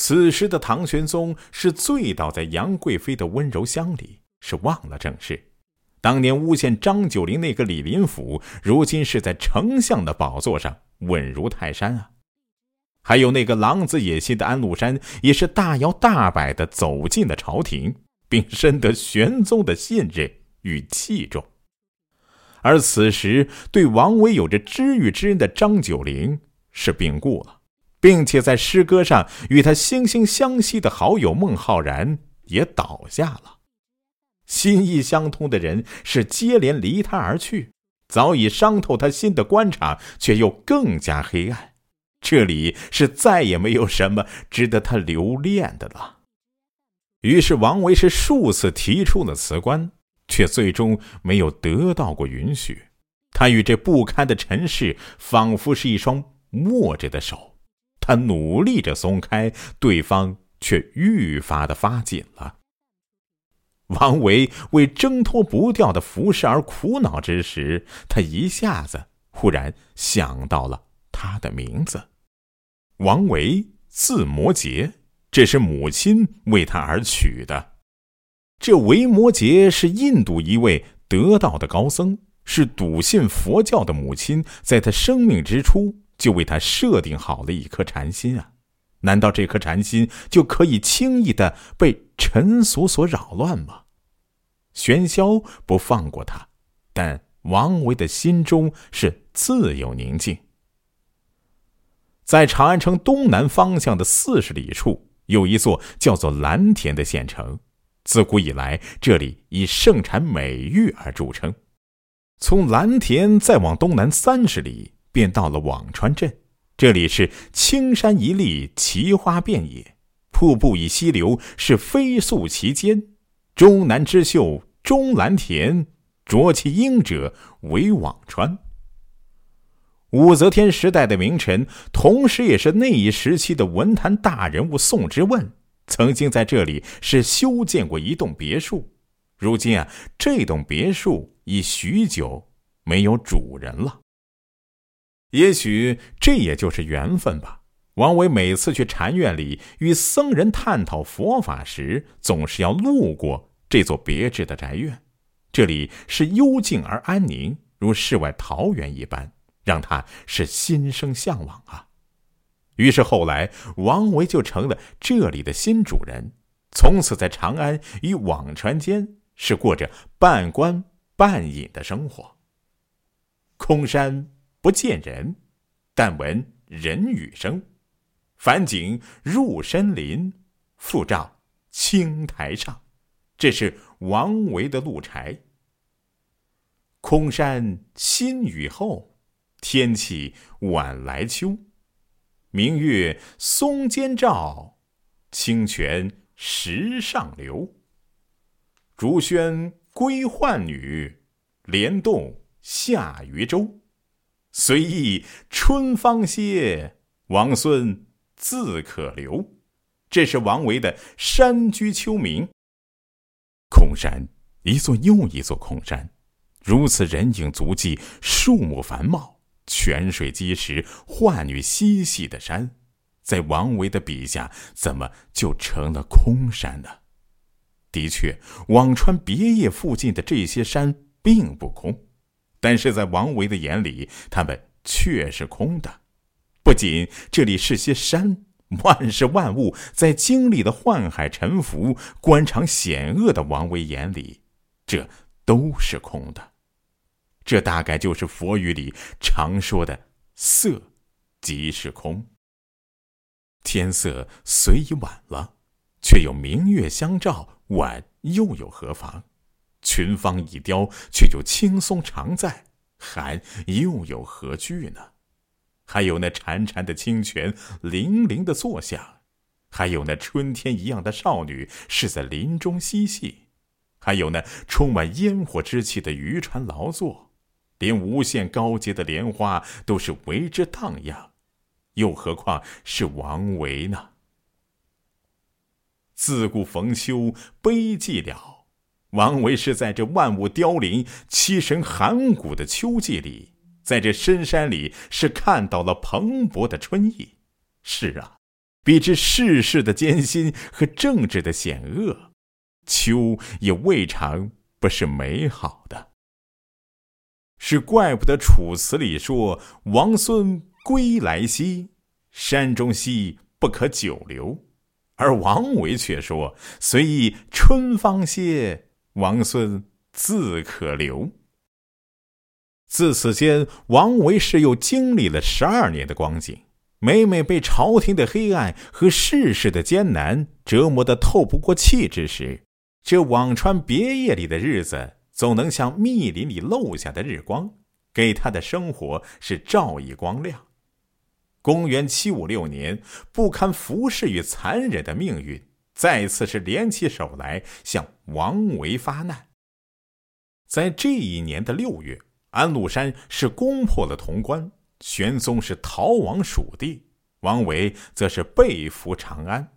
此时的唐玄宗是醉倒在杨贵妃的温柔乡里，是忘了正事。当年诬陷张九龄那个李林甫，如今是在丞相的宝座上稳如泰山啊！还有那个狼子野心的安禄山，也是大摇大摆的走进了朝廷，并深得玄宗的信任与器重。而此时，对王维有着知遇之恩的张九龄是病故了，并且在诗歌上与他惺惺相惜的好友孟浩然也倒下了。心意相通的人是接连离他而去，早已伤透他心的官场却又更加黑暗。这里是再也没有什么值得他留恋的了。于是王维是数次提出了辞官。却最终没有得到过允许。他与这不堪的尘世仿佛是一双握着的手，他努力着松开，对方却愈发的发紧了。王维为挣脱不掉的服饰而苦恼之时，他一下子忽然想到了他的名字——王维，字摩诘，这是母亲为他而取的。这维摩诘是印度一位得道的高僧，是笃信佛教的母亲在他生命之初就为他设定好了一颗禅心啊！难道这颗禅心就可以轻易的被尘俗所扰乱吗？喧嚣不放过他，但王维的心中是自有宁静。在长安城东南方向的四十里处，有一座叫做蓝田的县城。自古以来，这里以盛产美玉而著称。从蓝田再往东南三十里，便到了辋川镇。这里是青山一立，奇花遍野，瀑布以溪流，是飞速其间。终南之秀，终蓝田，濯其英者为辋川。武则天时代的名臣，同时也是那一时期的文坛大人物宋之问。曾经在这里是修建过一栋别墅，如今啊，这栋别墅已许久没有主人了。也许这也就是缘分吧。王维每次去禅院里与僧人探讨佛法时，总是要路过这座别致的宅院。这里是幽静而安宁，如世外桃源一般，让他是心生向往啊。于是后来，王维就成了这里的新主人，从此在长安与辋川间是过着半官半隐的生活。空山不见人，但闻人语声。返景入深林，复照青苔上。这是王维的鹿柴。空山新雨后，天气晚来秋。明月松间照，清泉石上流。竹喧归浣女，莲动下渔舟。随意春芳歇，王孙自可留。这是王维的山居秋暝。空山，一座又一座空山，如此人影足迹，树木繁茂。泉水积石，浣女嬉戏的山，在王维的笔下，怎么就成了空山呢？的确，辋川别业附近的这些山并不空，但是在王维的眼里，他们却是空的。不仅这里是些山，万事万物在经历了宦海沉浮、官场险恶的王维眼里，这都是空的。这大概就是佛语里常说的“色即是空”。天色虽已晚了，却有明月相照，晚又有何妨？群芳已凋，却又青松常在，寒又有何惧呢？还有那潺潺的清泉，泠泠的作响；还有那春天一样的少女，是在林中嬉戏；还有那充满烟火之气的渔船劳作。连无限高洁的莲花都是为之荡漾，又何况是王维呢？自古逢秋悲寂了，王维是在这万物凋零、凄神寒骨的秋季里，在这深山里是看到了蓬勃的春意。是啊，比之世事的艰辛和政治的险恶，秋也未尝不是美好的。是怪不得《楚辞》里说：“王孙归来兮，山中兮不可久留。”而王维却说：“随意春芳歇，王孙自可留。”自此间，王维是又经历了十二年的光景，每每被朝廷的黑暗和世事的艰难折磨得透不过气之时，这辋川别业里的日子。总能像密林里漏下的日光，给他的生活是照以光亮。公元七五六年，不堪服侍与残忍的命运，再次是联起手来向王维发难。在这一年的六月，安禄山是攻破了潼关，玄宗是逃亡蜀地，王维则是被俘长安。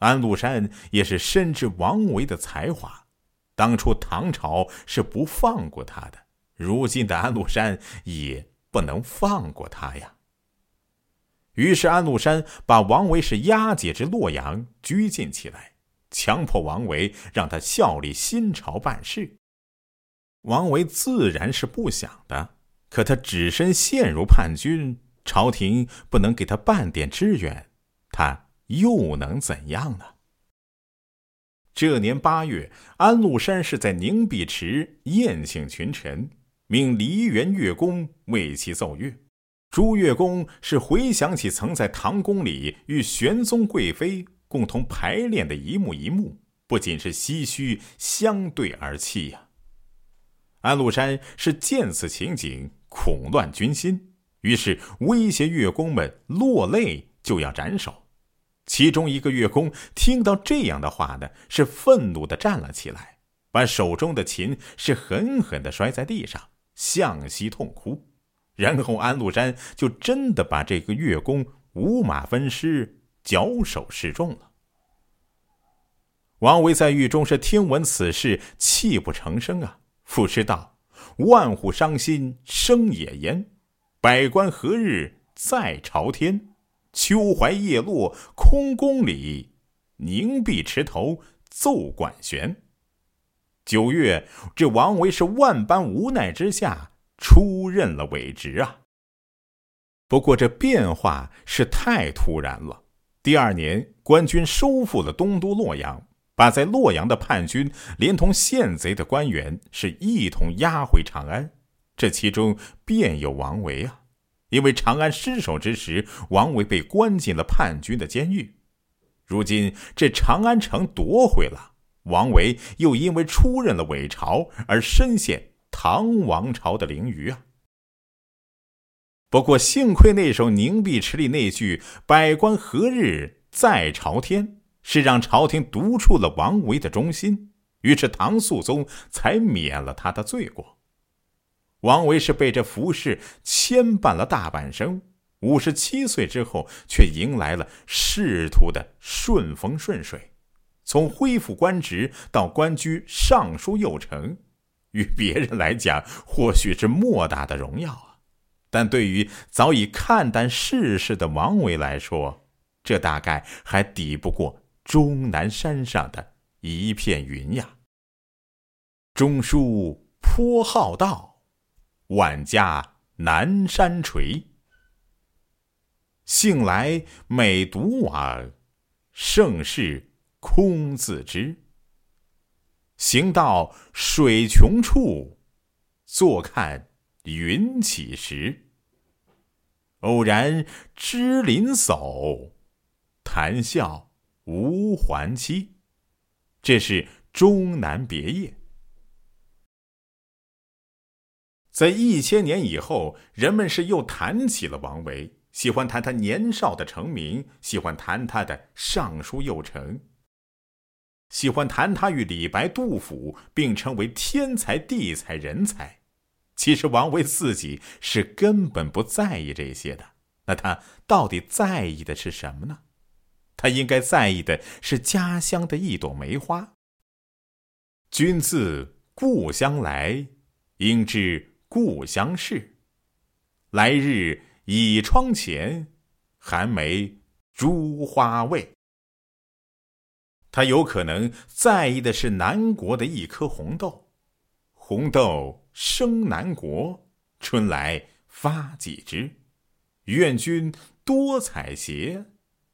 安禄山也是深知王维的才华。当初唐朝是不放过他的，如今的安禄山也不能放过他呀。于是安禄山把王维是押解至洛阳，拘禁起来，强迫王维让他效力新朝办事。王维自然是不想的，可他只身陷入叛军，朝廷不能给他半点支援，他又能怎样呢？这年八月，安禄山是在凝碧池宴请群臣，命梨园乐工为其奏乐。朱乐宫是回想起曾在唐宫里与玄宗贵妃共同排练的一幕一幕，不仅是唏嘘，相对而泣呀。安禄山是见此情景，恐乱军心，于是威胁乐工们落泪就要斩首。其中一个乐工听到这样的话呢，是愤怒的站了起来，把手中的琴是狠狠的摔在地上，向西痛哭。然后安禄山就真的把这个乐工五马分尸，绞首示众了。王维在狱中是听闻此事，泣不成声啊，赋诗道：“万户伤心生野烟，百官何日再朝天？”秋槐叶落空宫里，凝碧池头奏管弦。九月，这王维是万般无奈之下出任了伪职啊。不过这变化是太突然了。第二年，官军收复了东都洛阳，把在洛阳的叛军连同县贼的官员是一同押回长安。这其中便有王维啊。因为长安失守之时，王维被关进了叛军的监狱。如今这长安城夺回了，王维又因为出任了伪朝而深陷唐王朝的凌虞啊。不过幸亏那首凝碧池里那句“百官何日在朝天”，是让朝廷读出了王维的忠心，于是唐肃宗才免了他的罪过。王维是被这服饰牵绊了大半生，五十七岁之后，却迎来了仕途的顺风顺水，从恢复官职到官居尚书右丞，与别人来讲或许是莫大的荣耀啊，但对于早已看淡世事的王维来说，这大概还抵不过终南山上的一片云呀。中书颇好道。万家南山陲，幸来每独往，盛世空自知。行到水穷处，坐看云起时。偶然知林叟，谈笑无还期。这是终南别业。在一千年以后，人们是又谈起了王维，喜欢谈他年少的成名，喜欢谈他的尚书右丞，喜欢谈他与李白、杜甫并称为天才、地才、人才。其实王维自己是根本不在意这些的。那他到底在意的是什么呢？他应该在意的是家乡的一朵梅花。君自故乡来，应知。故乡事，来日倚窗前，寒梅著花未。他有可能在意的是南国的一颗红豆，红豆生南国，春来发几枝，愿君多采撷，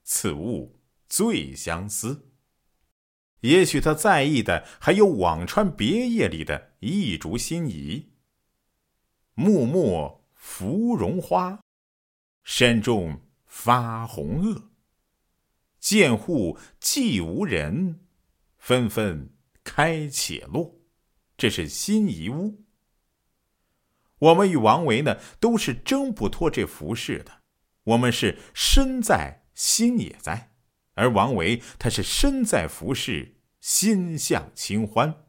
此物最相思。也许他在意的还有辋川别业里的一竹心仪。木末芙蓉花，山中发红萼。见户寂无人，纷纷开且落。这是心仪屋。我们与王维呢，都是挣不脱这浮世的。我们是身在，心也在。而王维，他是身在浮世，心向清欢。